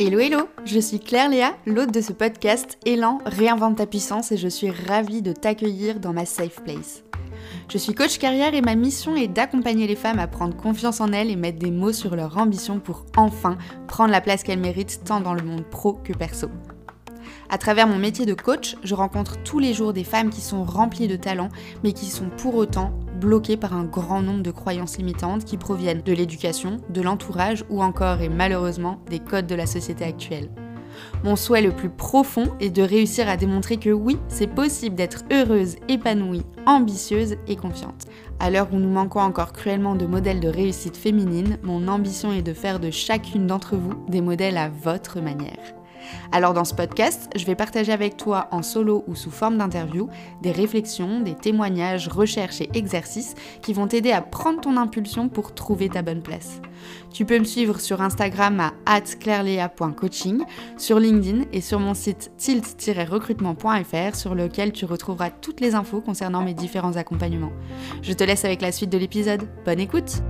Hello hello, je suis Claire Léa, l'hôte de ce podcast Élan réinvente ta puissance et je suis ravie de t'accueillir dans ma safe place. Je suis coach carrière et ma mission est d'accompagner les femmes à prendre confiance en elles et mettre des mots sur leur ambition pour enfin prendre la place qu'elles méritent tant dans le monde pro que perso. À travers mon métier de coach, je rencontre tous les jours des femmes qui sont remplies de talent, mais qui sont pour autant bloquées par un grand nombre de croyances limitantes qui proviennent de l'éducation, de l'entourage ou encore et malheureusement des codes de la société actuelle. Mon souhait le plus profond est de réussir à démontrer que oui, c'est possible d'être heureuse, épanouie, ambitieuse et confiante. À l'heure où nous manquons encore cruellement de modèles de réussite féminine, mon ambition est de faire de chacune d'entre vous des modèles à votre manière. Alors dans ce podcast, je vais partager avec toi en solo ou sous forme d'interview des réflexions, des témoignages, recherches et exercices qui vont t'aider à prendre ton impulsion pour trouver ta bonne place. Tu peux me suivre sur Instagram à atclairlea.coaching, sur LinkedIn et sur mon site tilt-recrutement.fr sur lequel tu retrouveras toutes les infos concernant mes différents accompagnements. Je te laisse avec la suite de l'épisode. Bonne écoute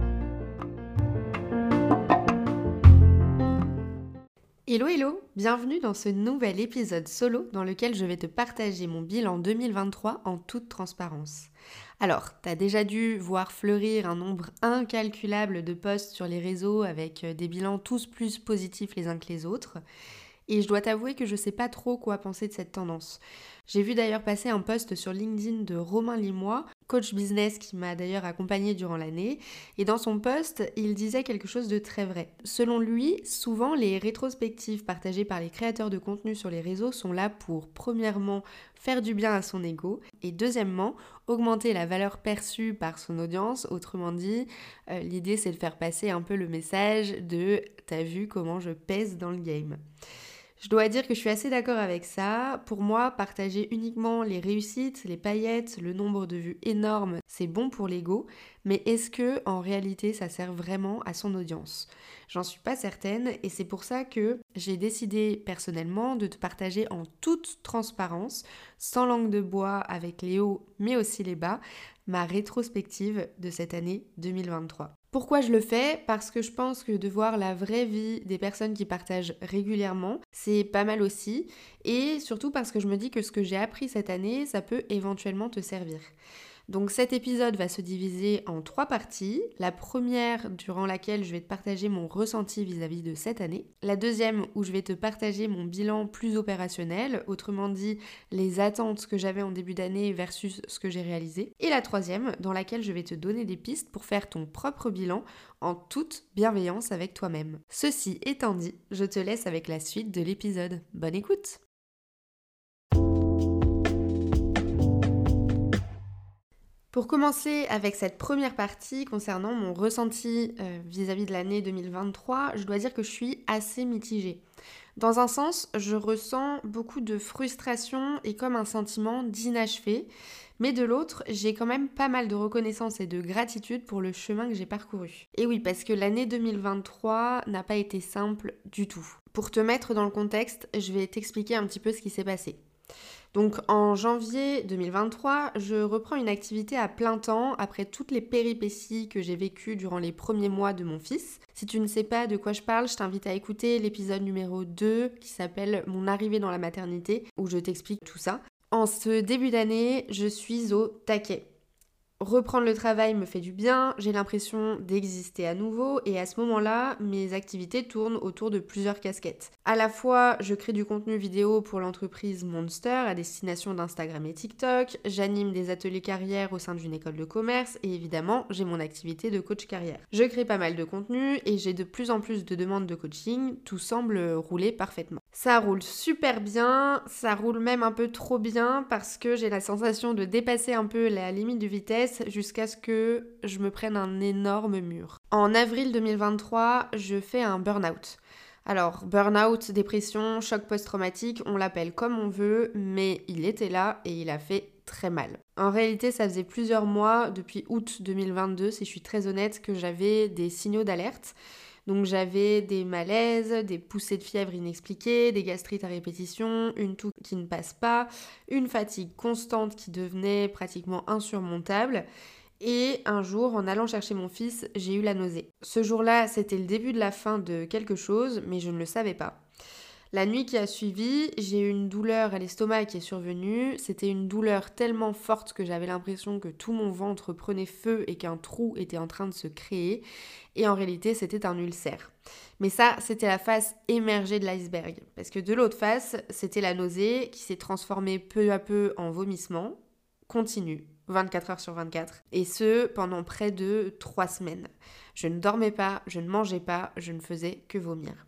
Hello hello, bienvenue dans ce nouvel épisode solo dans lequel je vais te partager mon bilan 2023 en toute transparence. Alors, t'as déjà dû voir fleurir un nombre incalculable de posts sur les réseaux avec euh, des bilans tous plus positifs les uns que les autres. Et je dois t'avouer que je sais pas trop quoi penser de cette tendance. J'ai vu d'ailleurs passer un post sur LinkedIn de Romain Limois, coach business qui m'a d'ailleurs accompagné durant l'année, et dans son post, il disait quelque chose de très vrai. Selon lui, souvent les rétrospectives partagées par les créateurs de contenu sur les réseaux sont là pour, premièrement, faire du bien à son ego, et deuxièmement, augmenter la valeur perçue par son audience. Autrement dit, euh, l'idée c'est de faire passer un peu le message de t'as vu comment je pèse dans le game. Je dois dire que je suis assez d'accord avec ça. Pour moi, partager uniquement les réussites, les paillettes, le nombre de vues énorme, c'est bon pour l'ego, mais est-ce que en réalité ça sert vraiment à son audience? J'en suis pas certaine et c'est pour ça que j'ai décidé personnellement de te partager en toute transparence, sans langue de bois avec les hauts mais aussi les bas, ma rétrospective de cette année 2023. Pourquoi je le fais? Parce que je pense que de voir la vraie vie des personnes qui partagent régulièrement, c'est pas mal aussi. Et surtout parce que je me dis que ce que j'ai appris cette année, ça peut éventuellement te servir. Donc cet épisode va se diviser en trois parties. La première durant laquelle je vais te partager mon ressenti vis-à-vis de cette année. La deuxième où je vais te partager mon bilan plus opérationnel, autrement dit les attentes que j'avais en début d'année versus ce que j'ai réalisé. Et la troisième dans laquelle je vais te donner des pistes pour faire ton propre bilan en toute bienveillance avec toi-même. Ceci étant dit, je te laisse avec la suite de l'épisode. Bonne écoute Pour commencer avec cette première partie concernant mon ressenti euh, vis-à-vis de l'année 2023, je dois dire que je suis assez mitigée. Dans un sens, je ressens beaucoup de frustration et comme un sentiment d'inachevé, mais de l'autre, j'ai quand même pas mal de reconnaissance et de gratitude pour le chemin que j'ai parcouru. Et oui, parce que l'année 2023 n'a pas été simple du tout. Pour te mettre dans le contexte, je vais t'expliquer un petit peu ce qui s'est passé. Donc en janvier 2023, je reprends une activité à plein temps après toutes les péripéties que j'ai vécues durant les premiers mois de mon fils. Si tu ne sais pas de quoi je parle, je t'invite à écouter l'épisode numéro 2 qui s'appelle Mon arrivée dans la maternité où je t'explique tout ça. En ce début d'année, je suis au taquet. Reprendre le travail me fait du bien, j'ai l'impression d'exister à nouveau et à ce moment-là, mes activités tournent autour de plusieurs casquettes. À la fois, je crée du contenu vidéo pour l'entreprise Monster à destination d'Instagram et TikTok, j'anime des ateliers carrière au sein d'une école de commerce et évidemment, j'ai mon activité de coach carrière. Je crée pas mal de contenu et j'ai de plus en plus de demandes de coaching, tout semble rouler parfaitement. Ça roule super bien, ça roule même un peu trop bien parce que j'ai la sensation de dépasser un peu la limite de vitesse jusqu'à ce que je me prenne un énorme mur. En avril 2023, je fais un burn-out. Alors, burn-out, dépression, choc post-traumatique, on l'appelle comme on veut, mais il était là et il a fait très mal. En réalité, ça faisait plusieurs mois, depuis août 2022, si je suis très honnête, que j'avais des signaux d'alerte. Donc j'avais des malaises, des poussées de fièvre inexpliquées, des gastrites à répétition, une toux qui ne passe pas, une fatigue constante qui devenait pratiquement insurmontable. Et un jour, en allant chercher mon fils, j'ai eu la nausée. Ce jour-là, c'était le début de la fin de quelque chose, mais je ne le savais pas. La nuit qui a suivi, j'ai eu une douleur à l'estomac qui est survenue. C'était une douleur tellement forte que j'avais l'impression que tout mon ventre prenait feu et qu'un trou était en train de se créer. Et en réalité, c'était un ulcère. Mais ça, c'était la face émergée de l'iceberg. Parce que de l'autre face, c'était la nausée qui s'est transformée peu à peu en vomissement continu, 24 heures sur 24. Et ce, pendant près de 3 semaines. Je ne dormais pas, je ne mangeais pas, je ne faisais que vomir.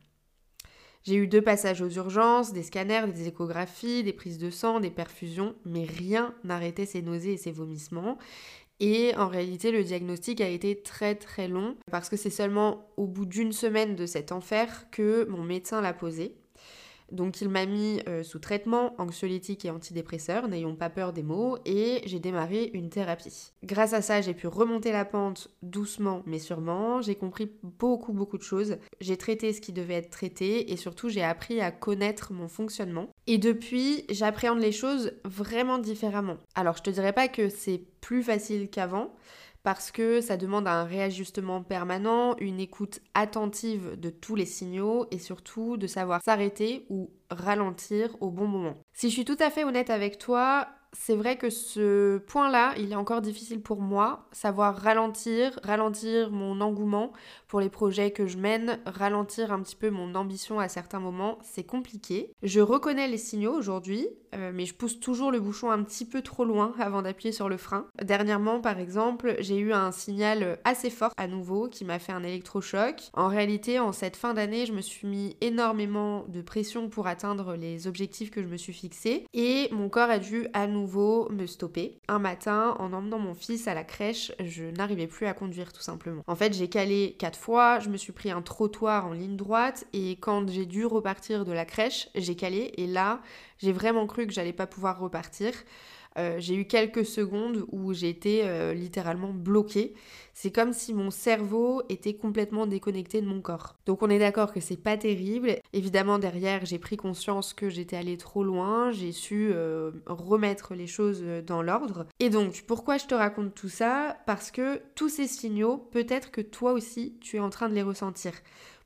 J'ai eu deux passages aux urgences, des scanners, des échographies, des prises de sang, des perfusions, mais rien n'arrêtait ces nausées et ces vomissements. Et en réalité, le diagnostic a été très très long parce que c'est seulement au bout d'une semaine de cet enfer que mon médecin l'a posé. Donc il m'a mis euh, sous traitement anxiolytique et antidépresseur, n'ayons pas peur des mots, et j'ai démarré une thérapie. Grâce à ça, j'ai pu remonter la pente doucement mais sûrement, j'ai compris beaucoup beaucoup de choses, j'ai traité ce qui devait être traité et surtout j'ai appris à connaître mon fonctionnement. Et depuis, j'appréhende les choses vraiment différemment. Alors je te dirais pas que c'est plus facile qu'avant, parce que ça demande un réajustement permanent, une écoute attentive de tous les signaux et surtout de savoir s'arrêter ou ralentir au bon moment. Si je suis tout à fait honnête avec toi, c'est vrai que ce point-là, il est encore difficile pour moi, savoir ralentir, ralentir mon engouement pour les projets que je mène, ralentir un petit peu mon ambition à certains moments, c'est compliqué. Je reconnais les signaux aujourd'hui, euh, mais je pousse toujours le bouchon un petit peu trop loin avant d'appuyer sur le frein. Dernièrement, par exemple, j'ai eu un signal assez fort à nouveau qui m'a fait un électrochoc. En réalité, en cette fin d'année, je me suis mis énormément de pression pour atteindre les objectifs que je me suis fixés et mon corps a dû à me stopper. Un matin, en emmenant mon fils à la crèche, je n'arrivais plus à conduire tout simplement. En fait, j'ai calé quatre fois, je me suis pris un trottoir en ligne droite et quand j'ai dû repartir de la crèche, j'ai calé et là, j'ai vraiment cru que j'allais pas pouvoir repartir. Euh, j'ai eu quelques secondes où j'ai été euh, littéralement bloquée. C'est comme si mon cerveau était complètement déconnecté de mon corps. Donc on est d'accord que c'est pas terrible. Évidemment derrière j'ai pris conscience que j'étais allée trop loin, j'ai su euh, remettre les choses dans l'ordre. Et donc pourquoi je te raconte tout ça? Parce que tous ces signaux, peut-être que toi aussi tu es en train de les ressentir.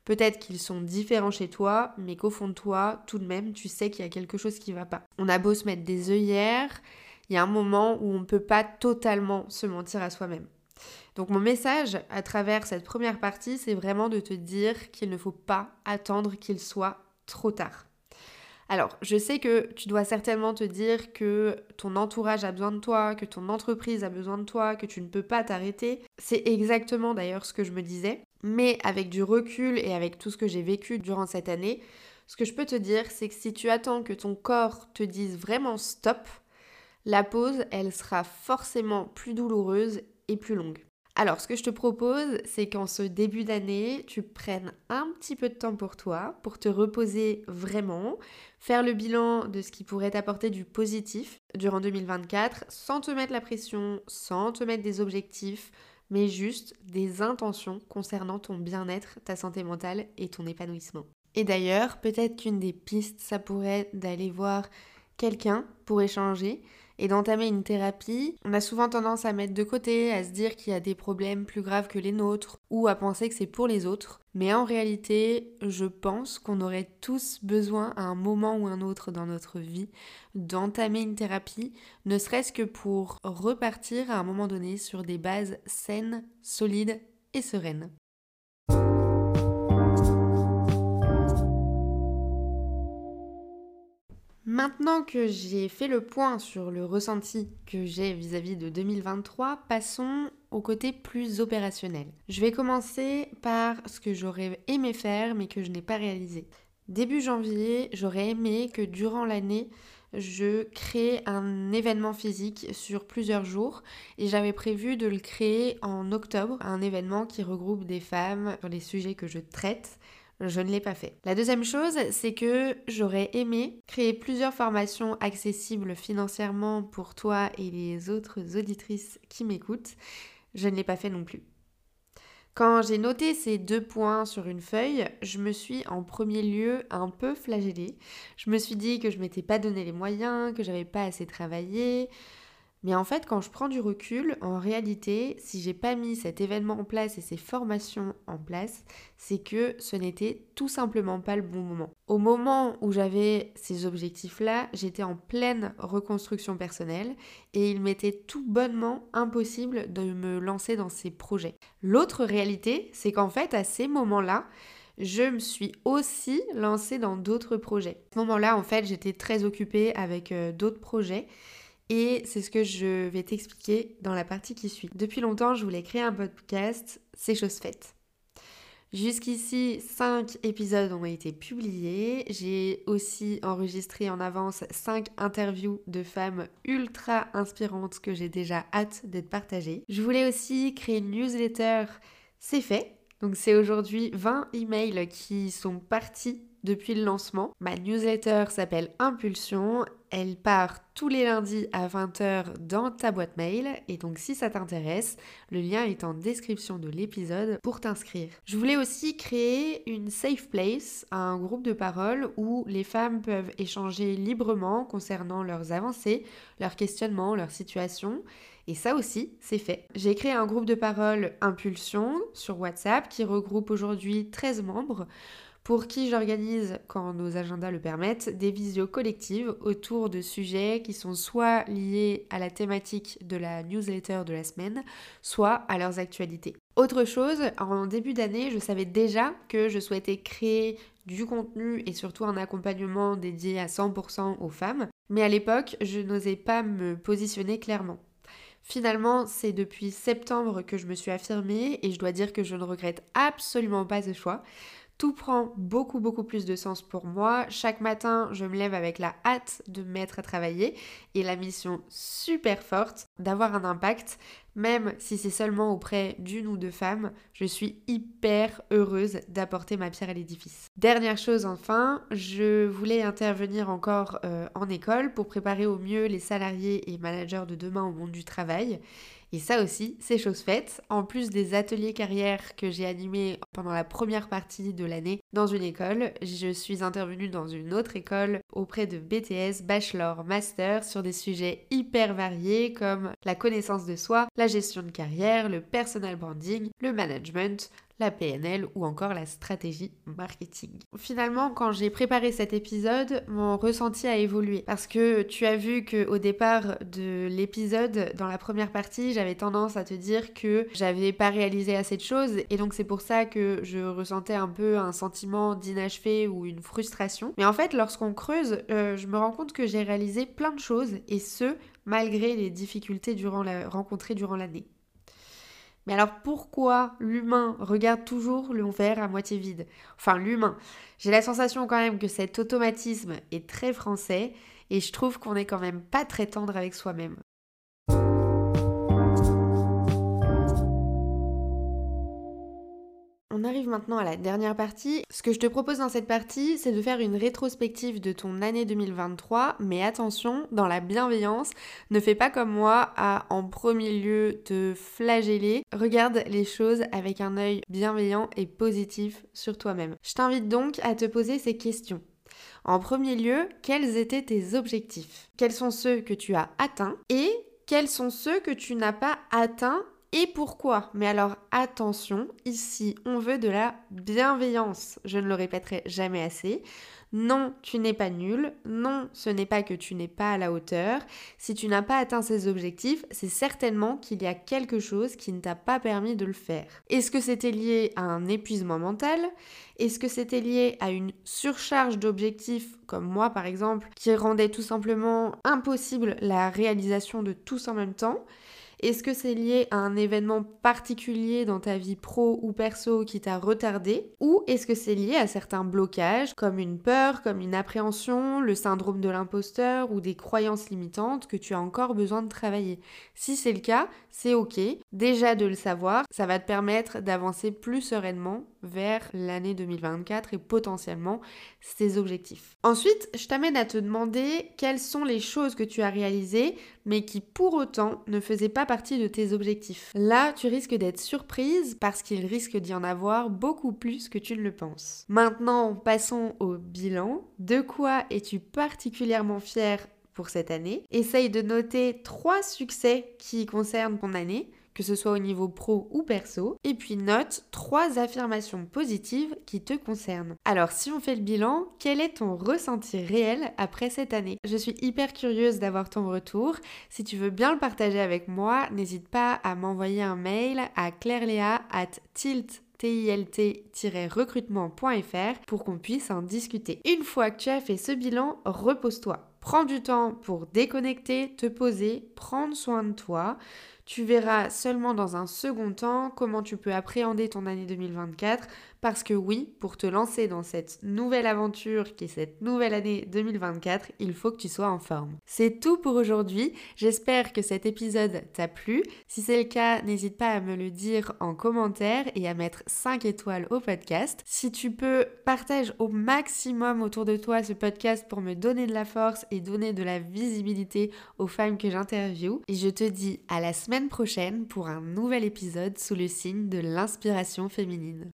Peut-être qu'ils sont différents chez toi, mais qu'au fond de toi, tout de même, tu sais qu'il y a quelque chose qui va pas. On a beau se mettre des œillères, il y a un moment où on ne peut pas totalement se mentir à soi-même. Donc mon message à travers cette première partie, c'est vraiment de te dire qu'il ne faut pas attendre qu'il soit trop tard. Alors, je sais que tu dois certainement te dire que ton entourage a besoin de toi, que ton entreprise a besoin de toi, que tu ne peux pas t'arrêter. C'est exactement d'ailleurs ce que je me disais. Mais avec du recul et avec tout ce que j'ai vécu durant cette année, ce que je peux te dire, c'est que si tu attends que ton corps te dise vraiment stop, la pause, elle sera forcément plus douloureuse et plus longue. Alors, ce que je te propose, c'est qu'en ce début d'année, tu prennes un petit peu de temps pour toi, pour te reposer vraiment, faire le bilan de ce qui pourrait t'apporter du positif durant 2024, sans te mettre la pression, sans te mettre des objectifs, mais juste des intentions concernant ton bien-être, ta santé mentale et ton épanouissement. Et d'ailleurs, peut-être qu'une des pistes, ça pourrait d'aller voir quelqu'un pour échanger et d'entamer une thérapie, on a souvent tendance à mettre de côté, à se dire qu'il y a des problèmes plus graves que les nôtres, ou à penser que c'est pour les autres. Mais en réalité, je pense qu'on aurait tous besoin à un moment ou un autre dans notre vie d'entamer une thérapie, ne serait-ce que pour repartir à un moment donné sur des bases saines, solides et sereines. Maintenant que j'ai fait le point sur le ressenti que j'ai vis-à-vis de 2023, passons au côté plus opérationnel. Je vais commencer par ce que j'aurais aimé faire mais que je n'ai pas réalisé. Début janvier, j'aurais aimé que durant l'année, je crée un événement physique sur plusieurs jours et j'avais prévu de le créer en octobre, un événement qui regroupe des femmes sur les sujets que je traite je ne l'ai pas fait. La deuxième chose, c'est que j'aurais aimé créer plusieurs formations accessibles financièrement pour toi et les autres auditrices qui m'écoutent. Je ne l'ai pas fait non plus. Quand j'ai noté ces deux points sur une feuille, je me suis en premier lieu un peu flagellée. Je me suis dit que je m'étais pas donné les moyens, que j'avais pas assez travaillé. Mais en fait, quand je prends du recul, en réalité, si j'ai pas mis cet événement en place et ces formations en place, c'est que ce n'était tout simplement pas le bon moment. Au moment où j'avais ces objectifs-là, j'étais en pleine reconstruction personnelle et il m'était tout bonnement impossible de me lancer dans ces projets. L'autre réalité, c'est qu'en fait, à ces moments-là, je me suis aussi lancée dans d'autres projets. À ce moment-là, en fait, j'étais très occupée avec euh, d'autres projets et c'est ce que je vais t'expliquer dans la partie qui suit. Depuis longtemps, je voulais créer un podcast, c'est chose faite. Jusqu'ici, 5 épisodes ont été publiés. J'ai aussi enregistré en avance 5 interviews de femmes ultra inspirantes que j'ai déjà hâte d'être partagées. Je voulais aussi créer une newsletter, c'est fait. Donc c'est aujourd'hui 20 emails qui sont partis depuis le lancement. Ma newsletter s'appelle Impulsion. Elle part tous les lundis à 20h dans ta boîte mail. Et donc si ça t'intéresse, le lien est en description de l'épisode pour t'inscrire. Je voulais aussi créer une safe place, un groupe de parole où les femmes peuvent échanger librement concernant leurs avancées, leurs questionnements, leurs situations. Et ça aussi, c'est fait. J'ai créé un groupe de parole Impulsion sur WhatsApp qui regroupe aujourd'hui 13 membres pour qui j'organise, quand nos agendas le permettent, des visios collectives autour de sujets qui sont soit liés à la thématique de la newsletter de la semaine, soit à leurs actualités. Autre chose, en début d'année, je savais déjà que je souhaitais créer du contenu et surtout un accompagnement dédié à 100% aux femmes, mais à l'époque, je n'osais pas me positionner clairement. Finalement, c'est depuis septembre que je me suis affirmée et je dois dire que je ne regrette absolument pas ce choix. Tout prend beaucoup beaucoup plus de sens pour moi. Chaque matin, je me lève avec la hâte de me mettre à travailler et la mission super forte d'avoir un impact, même si c'est seulement auprès d'une ou deux femmes. Je suis hyper heureuse d'apporter ma pierre à l'édifice. Dernière chose enfin, je voulais intervenir encore euh, en école pour préparer au mieux les salariés et managers de demain au monde du travail. Et ça aussi, c'est chose faite. En plus des ateliers carrière que j'ai animés pendant la première partie de l'année dans une école, je suis intervenue dans une autre école auprès de BTS, Bachelor, Master sur des sujets hyper variés comme la connaissance de soi, la gestion de carrière, le personal branding, le management, la PNL ou encore la stratégie marketing. Finalement, quand j'ai préparé cet épisode, mon ressenti a évolué parce que tu as vu que au départ de l'épisode, dans la première partie, j'avais tendance à te dire que j'avais pas réalisé assez de choses et donc c'est pour ça que je ressentais un peu un sentiment d'inachevé ou une frustration. Mais en fait, lorsqu'on creuse, euh, je me rends compte que j'ai réalisé plein de choses et ce malgré les difficultés rencontrées durant l'année. Mais alors pourquoi l'humain regarde toujours le verre à moitié vide? Enfin l'humain. J'ai la sensation quand même que cet automatisme est très français et je trouve qu'on est quand même pas très tendre avec soi-même. On arrive maintenant à la dernière partie. Ce que je te propose dans cette partie, c'est de faire une rétrospective de ton année 2023, mais attention, dans la bienveillance, ne fais pas comme moi à en premier lieu te flageller. Regarde les choses avec un œil bienveillant et positif sur toi-même. Je t'invite donc à te poser ces questions. En premier lieu, quels étaient tes objectifs? Quels sont ceux que tu as atteints? Et quels sont ceux que tu n'as pas atteints et pourquoi? Mais alors attention, ici on veut de la bienveillance. Je ne le répéterai jamais assez. Non, tu n'es pas nul. Non, ce n'est pas que tu n'es pas à la hauteur. Si tu n'as pas atteint ces objectifs, c'est certainement qu'il y a quelque chose qui ne t'a pas permis de le faire. Est-ce que c'était lié à un épuisement mental? Est-ce que c'était lié à une surcharge d'objectifs, comme moi par exemple, qui rendait tout simplement impossible la réalisation de tous en même temps? Est-ce que c'est lié à un événement particulier dans ta vie pro ou perso qui t'a retardé Ou est-ce que c'est lié à certains blocages comme une peur, comme une appréhension, le syndrome de l'imposteur ou des croyances limitantes que tu as encore besoin de travailler? Si c'est le cas, c'est ok. Déjà de le savoir, ça va te permettre d'avancer plus sereinement vers l'année 2024 et potentiellement ses objectifs. Ensuite, je t'amène à te demander quelles sont les choses que tu as réalisées mais qui pour autant ne faisaient pas partie de tes objectifs. Là, tu risques d'être surprise parce qu'il risque d'y en avoir beaucoup plus que tu ne le penses. Maintenant, passons au bilan. De quoi es-tu particulièrement fier pour cette année? Essaye de noter trois succès qui concernent ton année que ce soit au niveau pro ou perso. Et puis note trois affirmations positives qui te concernent. Alors si on fait le bilan, quel est ton ressenti réel après cette année? Je suis hyper curieuse d'avoir ton retour. Si tu veux bien le partager avec moi, n'hésite pas à m'envoyer un mail à clairelea at tilt tilt-recrutement.fr pour qu'on puisse en discuter. Une fois que tu as fait ce bilan, repose-toi. Prends du temps pour déconnecter, te poser, prendre soin de toi. Tu verras seulement dans un second temps comment tu peux appréhender ton année 2024 parce que oui, pour te lancer dans cette nouvelle aventure qui est cette nouvelle année 2024, il faut que tu sois en forme. C'est tout pour aujourd'hui. J'espère que cet épisode t'a plu. Si c'est le cas, n'hésite pas à me le dire en commentaire et à mettre 5 étoiles au podcast. Si tu peux, partage au maximum autour de toi ce podcast pour me donner de la force et donner de la visibilité aux femmes que j'interviewe. Et je te dis à la prochaine pour un nouvel épisode sous le signe de l'inspiration féminine.